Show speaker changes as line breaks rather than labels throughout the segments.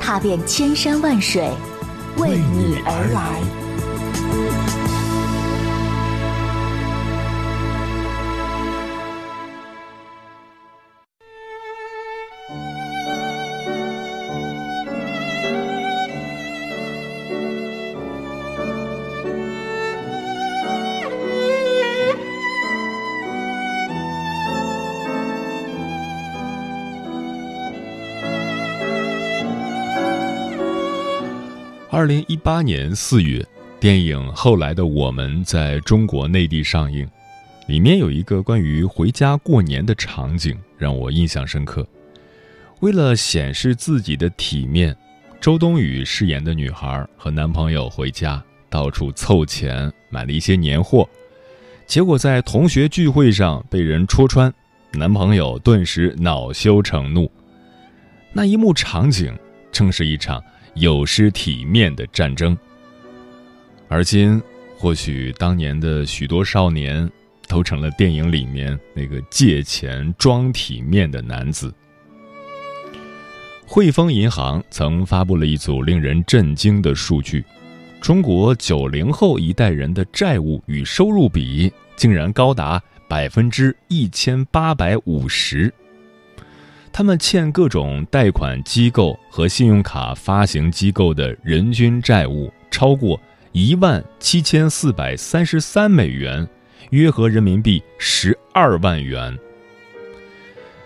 踏遍千山万水，为你而来。
二零一八年四月，电影《后来的我们》在中国内地上映，里面有一个关于回家过年的场景让我印象深刻。为了显示自己的体面，周冬雨饰演的女孩和男朋友回家，到处凑钱买了一些年货，结果在同学聚会上被人戳穿，男朋友顿时恼羞成怒。那一幕场景，正是一场。有失体面的战争。而今，或许当年的许多少年，都成了电影里面那个借钱装体面的男子。汇丰银行曾发布了一组令人震惊的数据：中国九零后一代人的债务与收入比竟然高达百分之一千八百五十。他们欠各种贷款机构和信用卡发行机构的人均债务超过一万七千四百三十三美元，约合人民币十二万元。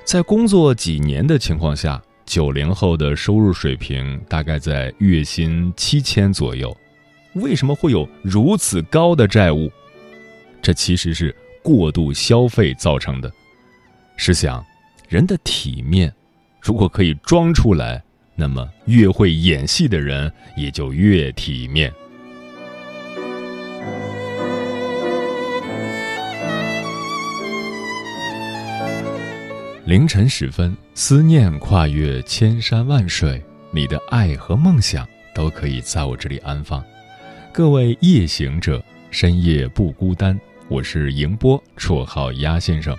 在工作几年的情况下，九零后的收入水平大概在月薪七千左右。为什么会有如此高的债务？这其实是过度消费造成的。试想。人的体面，如果可以装出来，那么越会演戏的人也就越体面。凌晨时分，思念跨越千山万水，你的爱和梦想都可以在我这里安放。各位夜行者，深夜不孤单。我是迎波，绰号鸭先生。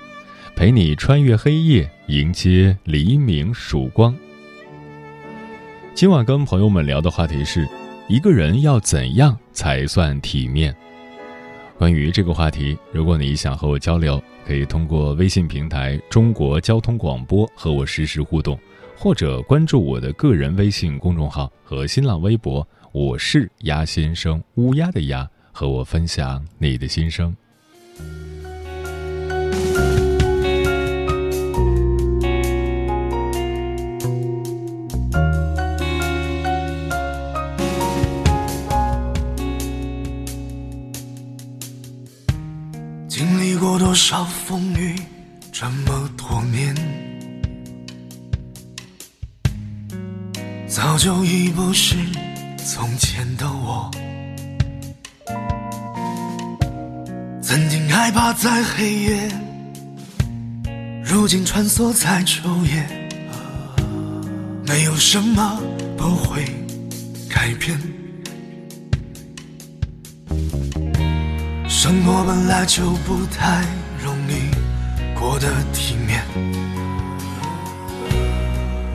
陪你穿越黑夜，迎接黎明曙光。今晚跟朋友们聊的话题是：一个人要怎样才算体面？关于这个话题，如果你想和我交流，可以通过微信平台“中国交通广播”和我实时互动，或者关注我的个人微信公众号和新浪微博“我是鸭先生”（乌鸦的鸭），和我分享你的心声。
经历过多少风雨，这么多年，早就已不是从前的我。曾经害怕在黑夜，如今穿梭在昼夜。没有什么不会改变，生活本来就不太容易。过得体面，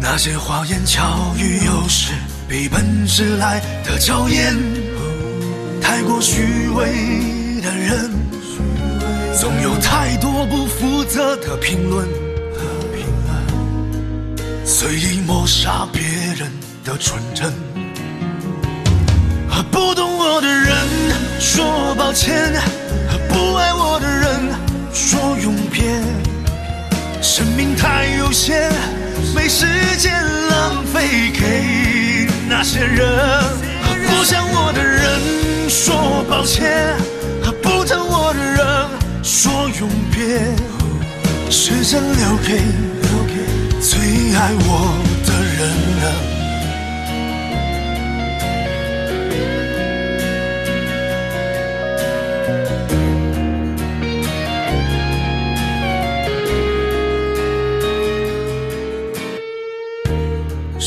那些花言巧语有时比本事来的娇艳。太过虚伪的人，总有太多不负责的评论，随意抹杀别人的纯真。抱歉，和不爱我的人。说永别，生命太有限，没时间浪费给那些人。和不想我的人说抱歉，和不疼我的人说永别，时间留给留给最爱我的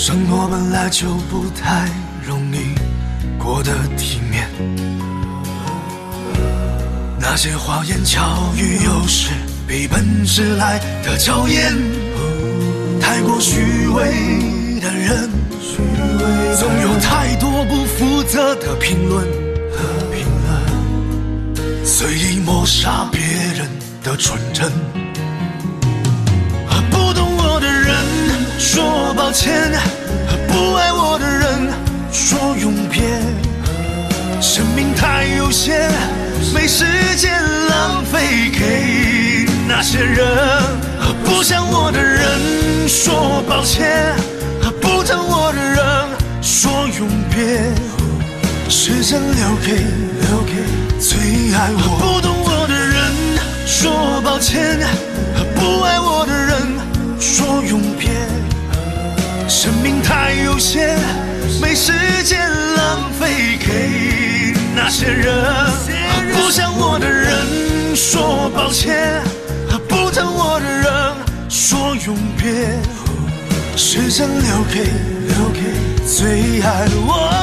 生活本来就不太容易过得体面，那些花言巧语又是比本事来的娇艳，太过虚伪的人，总有太多不负责的评论，随意抹杀别人的纯真。说抱歉，不爱我的人说永别。生命太有限，没时间浪费给那些人。不想我的人说抱歉，不疼我的人说永别。时间留给留给最爱我。不懂我的人说抱歉，不爱我的人。说永别，生命太有限，没时间浪费给那些人。不想我的人说抱歉，不疼我的人说永别。时间留给留给最爱我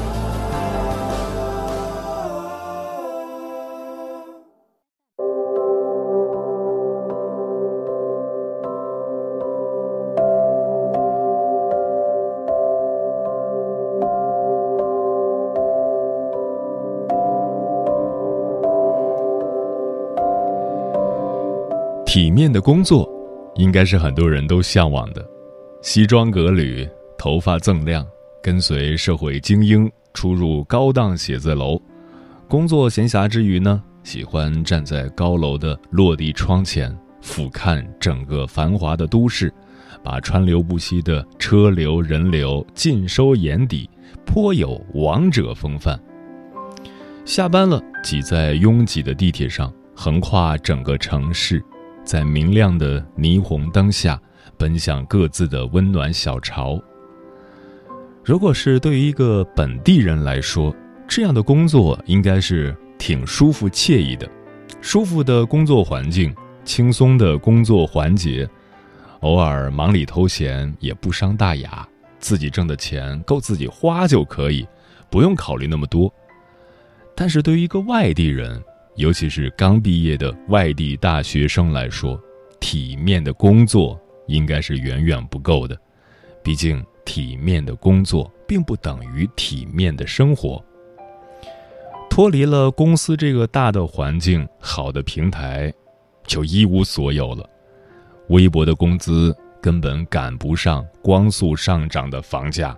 面的工作，应该是很多人都向往的。西装革履，头发锃亮，跟随社会精英出入高档写字楼，工作闲暇之余呢，喜欢站在高楼的落地窗前，俯瞰整个繁华的都市，把川流不息的车流人流尽收眼底，颇有王者风范。下班了，挤在拥挤的地铁上，横跨整个城市。在明亮的霓虹灯下，奔向各自的温暖小巢。如果是对于一个本地人来说，这样的工作应该是挺舒服惬意的，舒服的工作环境，轻松的工作环节，偶尔忙里偷闲也不伤大雅，自己挣的钱够自己花就可以，不用考虑那么多。但是对于一个外地人，尤其是刚毕业的外地大学生来说，体面的工作应该是远远不够的。毕竟，体面的工作并不等于体面的生活。脱离了公司这个大的环境、好的平台，就一无所有了。微薄的工资根本赶不上光速上涨的房价，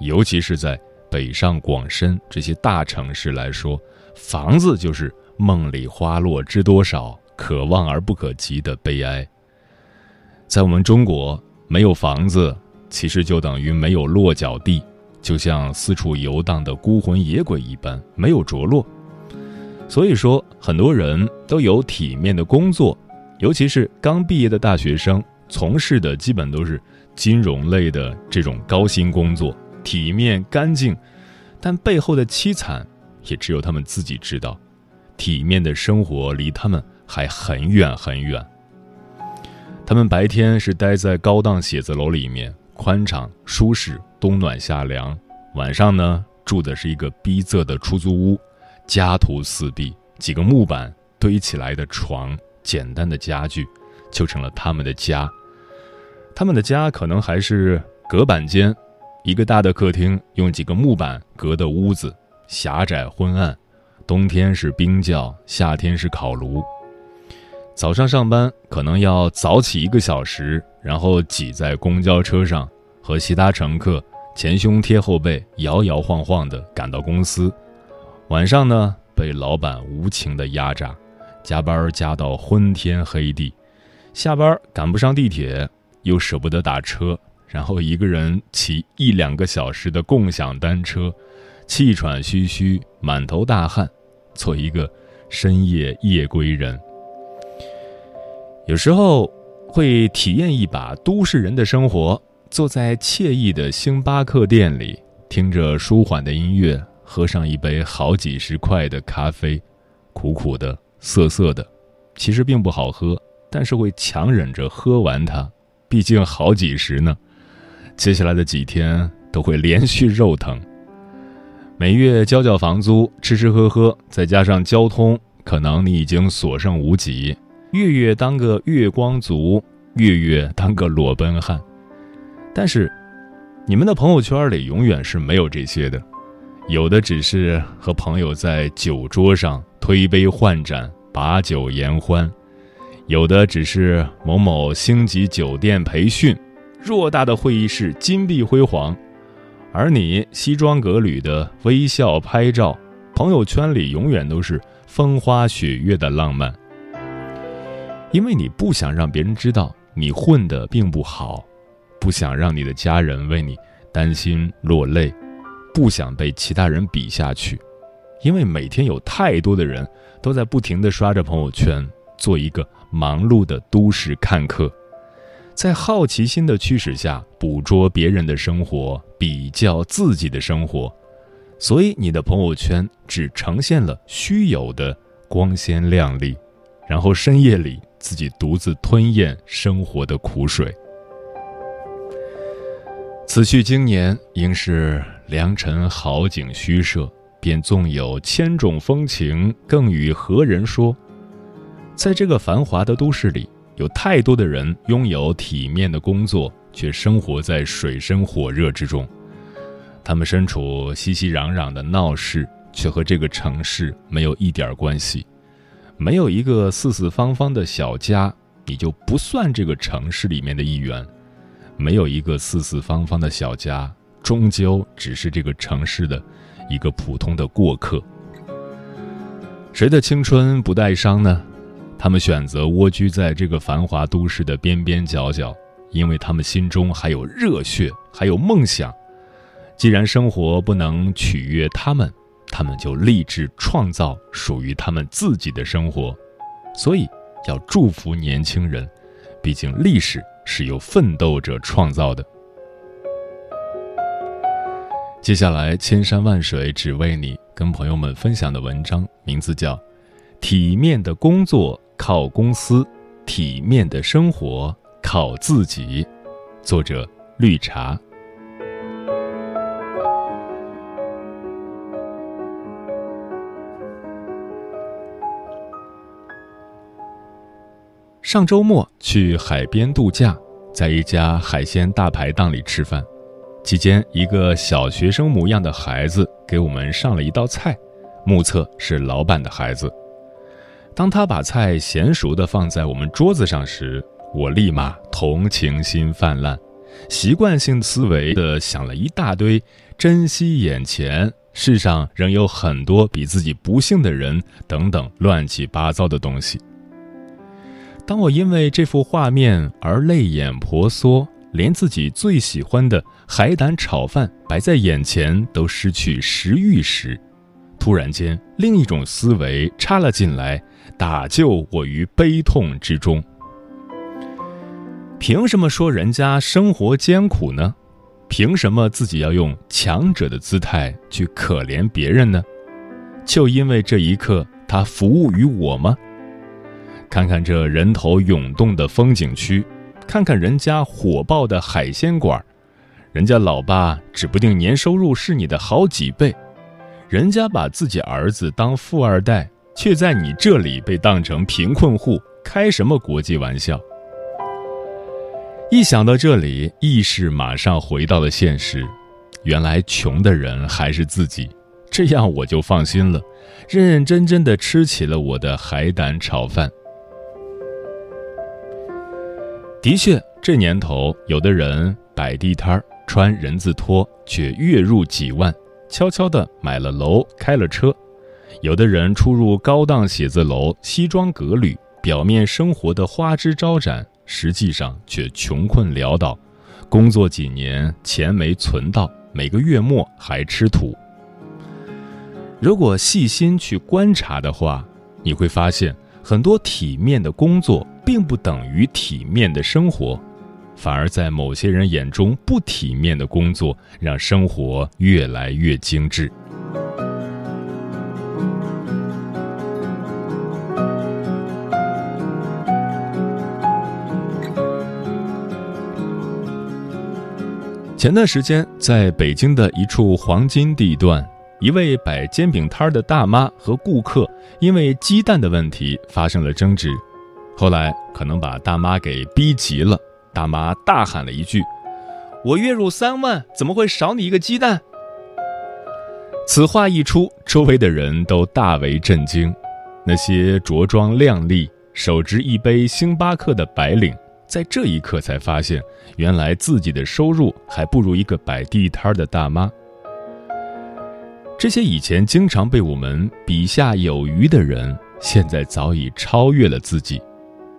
尤其是在北上广深这些大城市来说，房子就是。梦里花落知多少，可望而不可及的悲哀。在我们中国，没有房子，其实就等于没有落脚地，就像四处游荡的孤魂野鬼一般，没有着落。所以说，很多人都有体面的工作，尤其是刚毕业的大学生，从事的基本都是金融类的这种高薪工作，体面干净，但背后的凄惨，也只有他们自己知道。体面的生活离他们还很远很远。他们白天是待在高档写字楼里面，宽敞舒适，冬暖夏凉；晚上呢，住的是一个逼仄的出租屋，家徒四壁，几个木板堆起来的床，简单的家具，就成了他们的家。他们的家可能还是隔板间，一个大的客厅，用几个木板隔的屋子，狭窄昏暗，冬天是冰窖，夏天是烤炉。早上上班可能要早起一个小时，然后挤在公交车上，和其他乘客前胸贴后背，摇摇晃晃地赶到公司。晚上呢，被老板无情的压榨，加班加到昏天黑地，下班赶不上地铁，又舍不得打车。然后一个人骑一两个小时的共享单车，气喘吁吁，满头大汗，做一个深夜夜归人。有时候会体验一把都市人的生活，坐在惬意的星巴克店里，听着舒缓的音乐，喝上一杯好几十块的咖啡，苦苦的、涩涩的，其实并不好喝，但是会强忍着喝完它，毕竟好几十呢。接下来的几天都会连续肉疼，每月交交房租，吃吃喝喝，再加上交通，可能你已经所剩无几。月月当个月光族，月月当个裸奔汉。但是，你们的朋友圈里永远是没有这些的，有的只是和朋友在酒桌上推杯换盏，把酒言欢；有的只是某某星级酒店培训。偌大的会议室金碧辉煌，而你西装革履的微笑拍照，朋友圈里永远都是风花雪月的浪漫。因为你不想让别人知道你混得并不好，不想让你的家人为你担心落泪，不想被其他人比下去。因为每天有太多的人都在不停的刷着朋友圈，做一个忙碌的都市看客。在好奇心的驱使下，捕捉别人的生活，比较自己的生活，所以你的朋友圈只呈现了虚有的光鲜亮丽，然后深夜里自己独自吞咽生活的苦水。此去经年，应是良辰好景虚设，便纵有千种风情，更与何人说？在这个繁华的都市里。有太多的人拥有体面的工作，却生活在水深火热之中。他们身处熙熙攘攘的闹市，却和这个城市没有一点关系。没有一个四四方方的小家，你就不算这个城市里面的一员。没有一个四四方方的小家，终究只是这个城市的一个普通的过客。谁的青春不带伤呢？他们选择蜗居在这个繁华都市的边边角角，因为他们心中还有热血，还有梦想。既然生活不能取悦他们，他们就立志创造属于他们自己的生活。所以，要祝福年轻人，毕竟历史是由奋斗者创造的。接下来，千山万水只为你，跟朋友们分享的文章名字叫《体面的工作》。靠公司，体面的生活靠自己。作者：绿茶。上周末去海边度假，在一家海鲜大排档里吃饭，期间一个小学生模样的孩子给我们上了一道菜，目测是老板的孩子。当他把菜娴熟地放在我们桌子上时，我立马同情心泛滥，习惯性思维地想了一大堆，珍惜眼前，世上仍有很多比自己不幸的人等等乱七八糟的东西。当我因为这幅画面而泪眼婆娑，连自己最喜欢的海胆炒饭摆在眼前都失去食欲时，突然间另一种思维插了进来。打救我于悲痛之中。凭什么说人家生活艰苦呢？凭什么自己要用强者的姿态去可怜别人呢？就因为这一刻他服务于我吗？看看这人头涌动的风景区，看看人家火爆的海鲜馆，人家老爸指不定年收入是你的好几倍，人家把自己儿子当富二代。却在你这里被当成贫困户，开什么国际玩笑？一想到这里，意识马上回到了现实。原来穷的人还是自己，这样我就放心了，认认真真的吃起了我的海胆炒饭。的确，这年头，有的人摆地摊儿，穿人字拖，却月入几万，悄悄地买了楼，开了车；有的人出入高档写字楼，西装革履，表面生活的花枝招展，实际上却穷困潦倒，工作几年钱没存到，每个月末还吃土。如果细心去观察的话，你会发现，很多体面的工作。并不等于体面的生活，反而在某些人眼中，不体面的工作让生活越来越精致。前段时间，在北京的一处黄金地段，一位摆煎饼摊的大妈和顾客因为鸡蛋的问题发生了争执。后来可能把大妈给逼急了，大妈大喊了一句：“我月入三万，怎么会少你一个鸡蛋？”此话一出，周围的人都大为震惊。那些着装靓丽、手执一杯星巴克的白领，在这一刻才发现，原来自己的收入还不如一个摆地摊的大妈。这些以前经常被我们比下有余的人，现在早已超越了自己。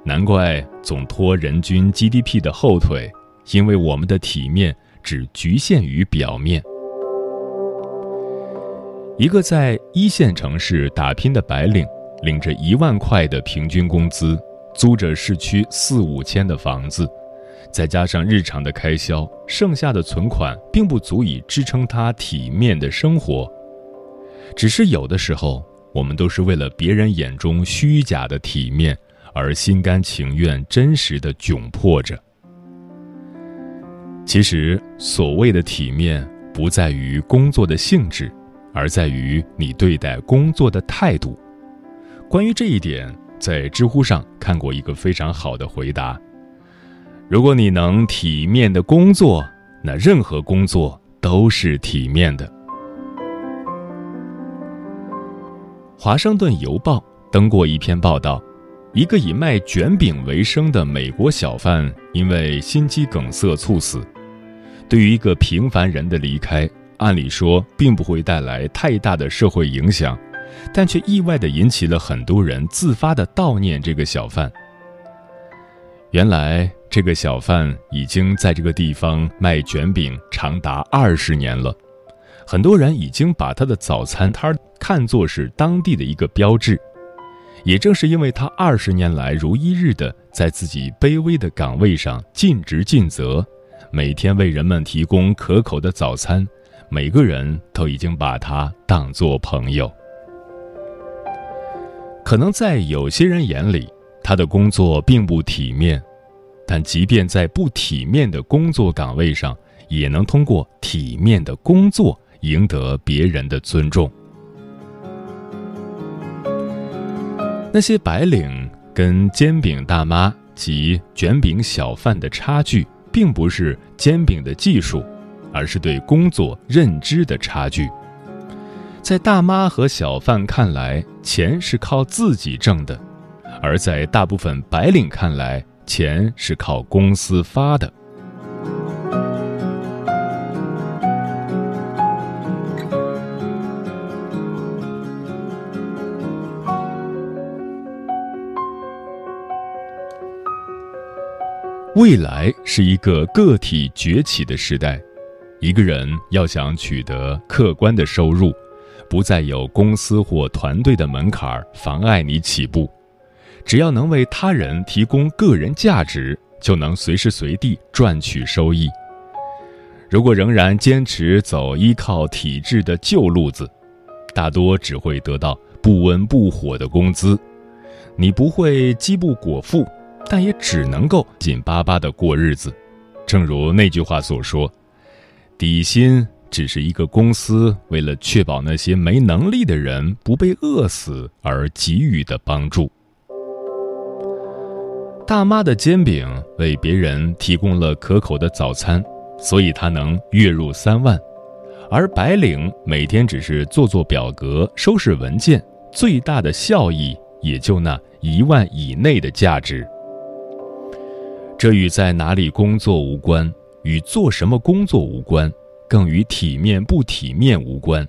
难怪总拖人均 GDP 的后腿，因为我们的体面只局限于表面。一个在一线城市打拼的白领，领着一万块的平均工资，租着市区四五千的房子，再加上日常的开销，剩下的存款并不足以支撑他体面的生活。只是有的时候，我们都是为了别人眼中虚假的体面。而心甘情愿、真实的窘迫着。其实，所谓的体面，不在于工作的性质，而在于你对待工作的态度。关于这一点，在知乎上看过一个非常好的回答：如果你能体面的工作，那任何工作都是体面的。华盛顿邮报登过一篇报道。一个以卖卷饼为生的美国小贩因为心肌梗塞猝死。对于一个平凡人的离开，按理说并不会带来太大的社会影响，但却意外地引起了很多人自发的悼念这个小贩。原来，这个小贩已经在这个地方卖卷饼长达二十年了，很多人已经把他的早餐摊看作是当地的一个标志。也正是因为他二十年来如一日的在自己卑微的岗位上尽职尽责，每天为人们提供可口的早餐，每个人都已经把他当作朋友。可能在有些人眼里，他的工作并不体面，但即便在不体面的工作岗位上，也能通过体面的工作赢得别人的尊重。那些白领跟煎饼大妈及卷饼小贩的差距，并不是煎饼的技术，而是对工作认知的差距。在大妈和小贩看来，钱是靠自己挣的；而在大部分白领看来，钱是靠公司发的。未来是一个个体崛起的时代，一个人要想取得客观的收入，不再有公司或团队的门槛妨碍你起步，只要能为他人提供个人价值，就能随时随地赚取收益。如果仍然坚持走依靠体制的旧路子，大多只会得到不温不火的工资，你不会饥不果腹。但也只能够紧巴巴的过日子，正如那句话所说：“底薪只是一个公司为了确保那些没能力的人不被饿死而给予的帮助。”大妈的煎饼为别人提供了可口的早餐，所以她能月入三万，而白领每天只是做做表格、收拾文件，最大的效益也就那一万以内的价值。这与在哪里工作无关，与做什么工作无关，更与体面不体面无关。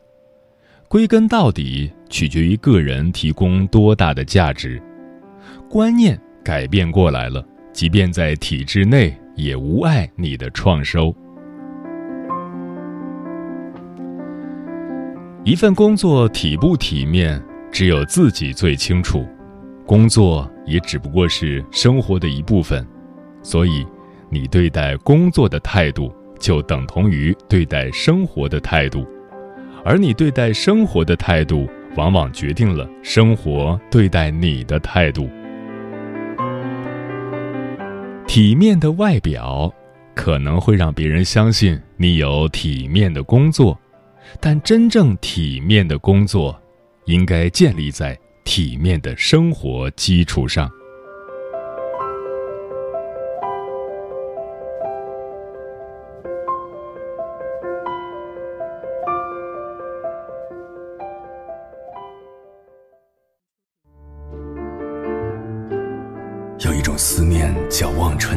归根到底，取决于个人提供多大的价值。观念改变过来了，即便在体制内，也无碍你的创收。一份工作体不体面，只有自己最清楚。工作也只不过是生活的一部分，所以，你对待工作的态度，就等同于对待生活的态度，而你对待生活的态度，往往决定了生活对待你的态度。体面的外表，可能会让别人相信你有体面的工作。但真正体面的工作，应该建立在体面的生活基础上。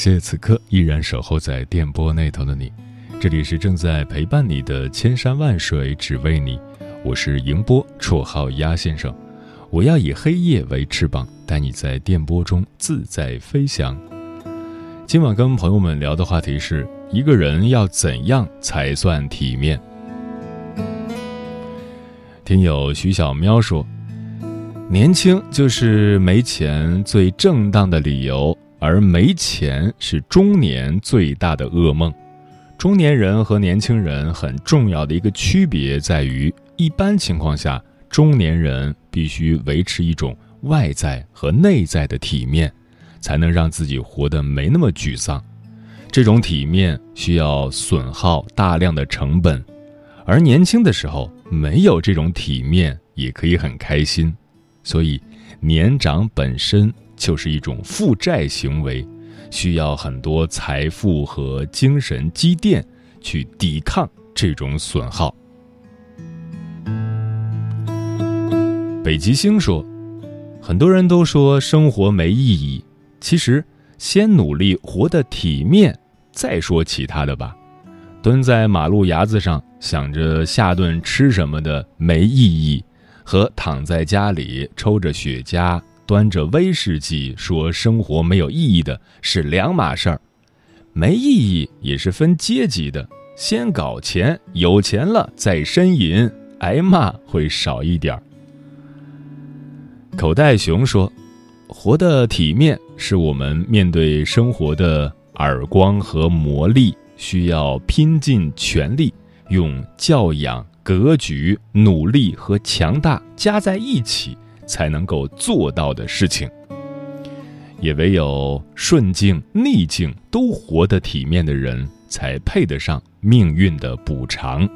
谢此刻依然守候在电波那头的你，这里是正在陪伴你的千山万水只为你，我是迎波，绰号鸭先生。我要以黑夜为翅膀，带你在电波中自在飞翔。今晚跟朋友们聊的话题是一个人要怎样才算体面？听友徐小喵说，年轻就是没钱最正当的理由。而没钱是中年最大的噩梦。中年人和年轻人很重要的一个区别在于，一般情况下，中年人必须维持一种外在和内在的体面，才能让自己活得没那么沮丧。这种体面需要损耗大量的成本，而年轻的时候没有这种体面也可以很开心。所以，年长本身。就是一种负债行为，需要很多财富和精神积淀去抵抗这种损耗。北极星说：“很多人都说生活没意义，其实先努力活得体面，再说其他的吧。蹲在马路牙子上想着下顿吃什么的没意义，和躺在家里抽着雪茄。”端着威士忌说生活没有意义的是两码事儿，没意义也是分阶级的，先搞钱，有钱了再呻吟，挨骂会少一点儿。口袋熊说：“活得体面是我们面对生活的耳光和磨砺，需要拼尽全力，用教养、格局、努力和强大加在一起。”才能够做到的事情，也唯有顺境逆境都活得体面的人，才配得上命运的补偿。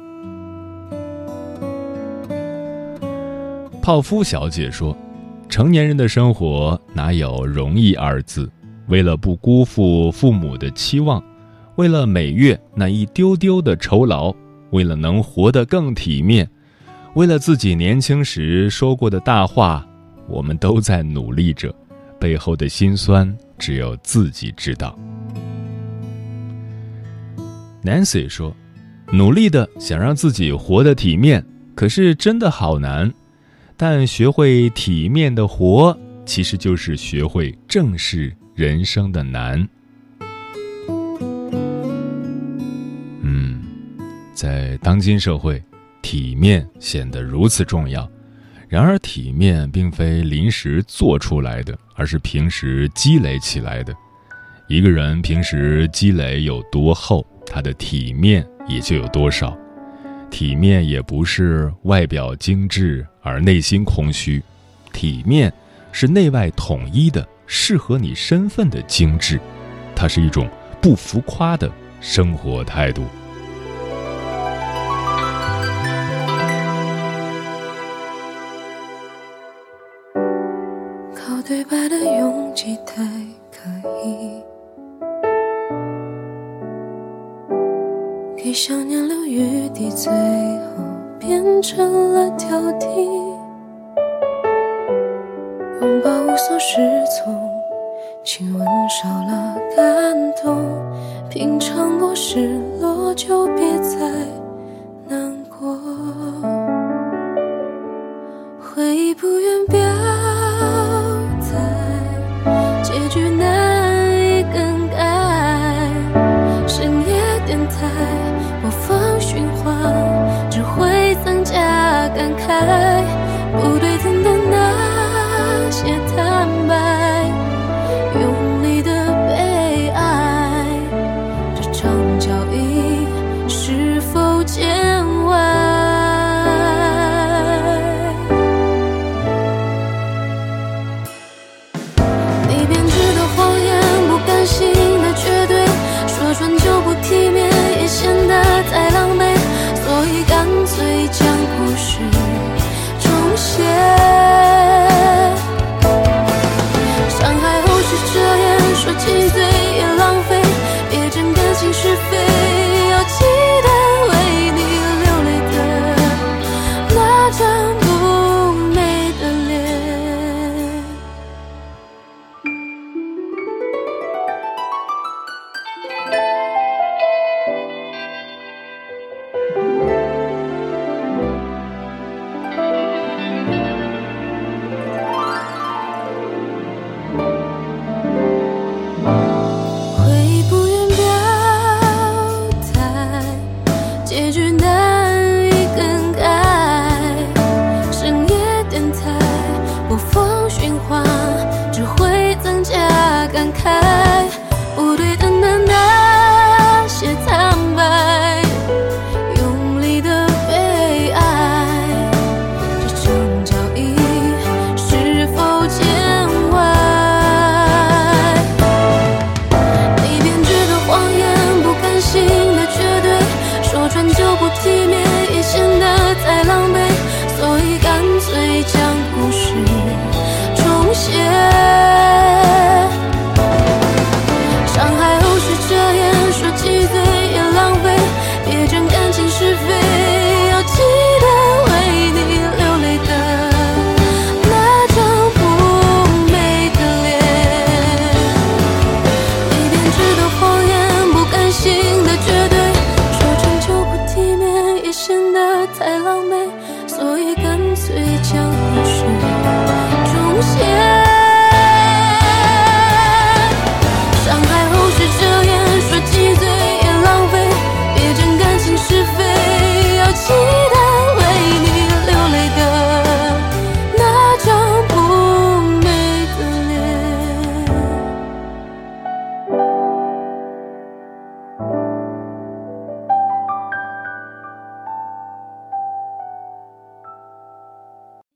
泡芙小姐说：“成年人的生活哪有容易二字？为了不辜负父母的期望，为了每月那一丢丢的酬劳，为了能活得更体面。”为了自己年轻时说过的大话，我们都在努力着，背后的辛酸只有自己知道。Nancy 说：“努力的想让自己活得体面，可是真的好难。但学会体面的活，其实就是学会正视人生的难。”嗯，在当今社会。体面显得如此重要然而体面并非临时做出来的而是平时积累起来的。
一个人平时积累有多厚他的体面也就有多少。体面也不是外表精致而内心空虚。体面是内外统一的适合你身份的精致它是一种不浮夸的生活态度。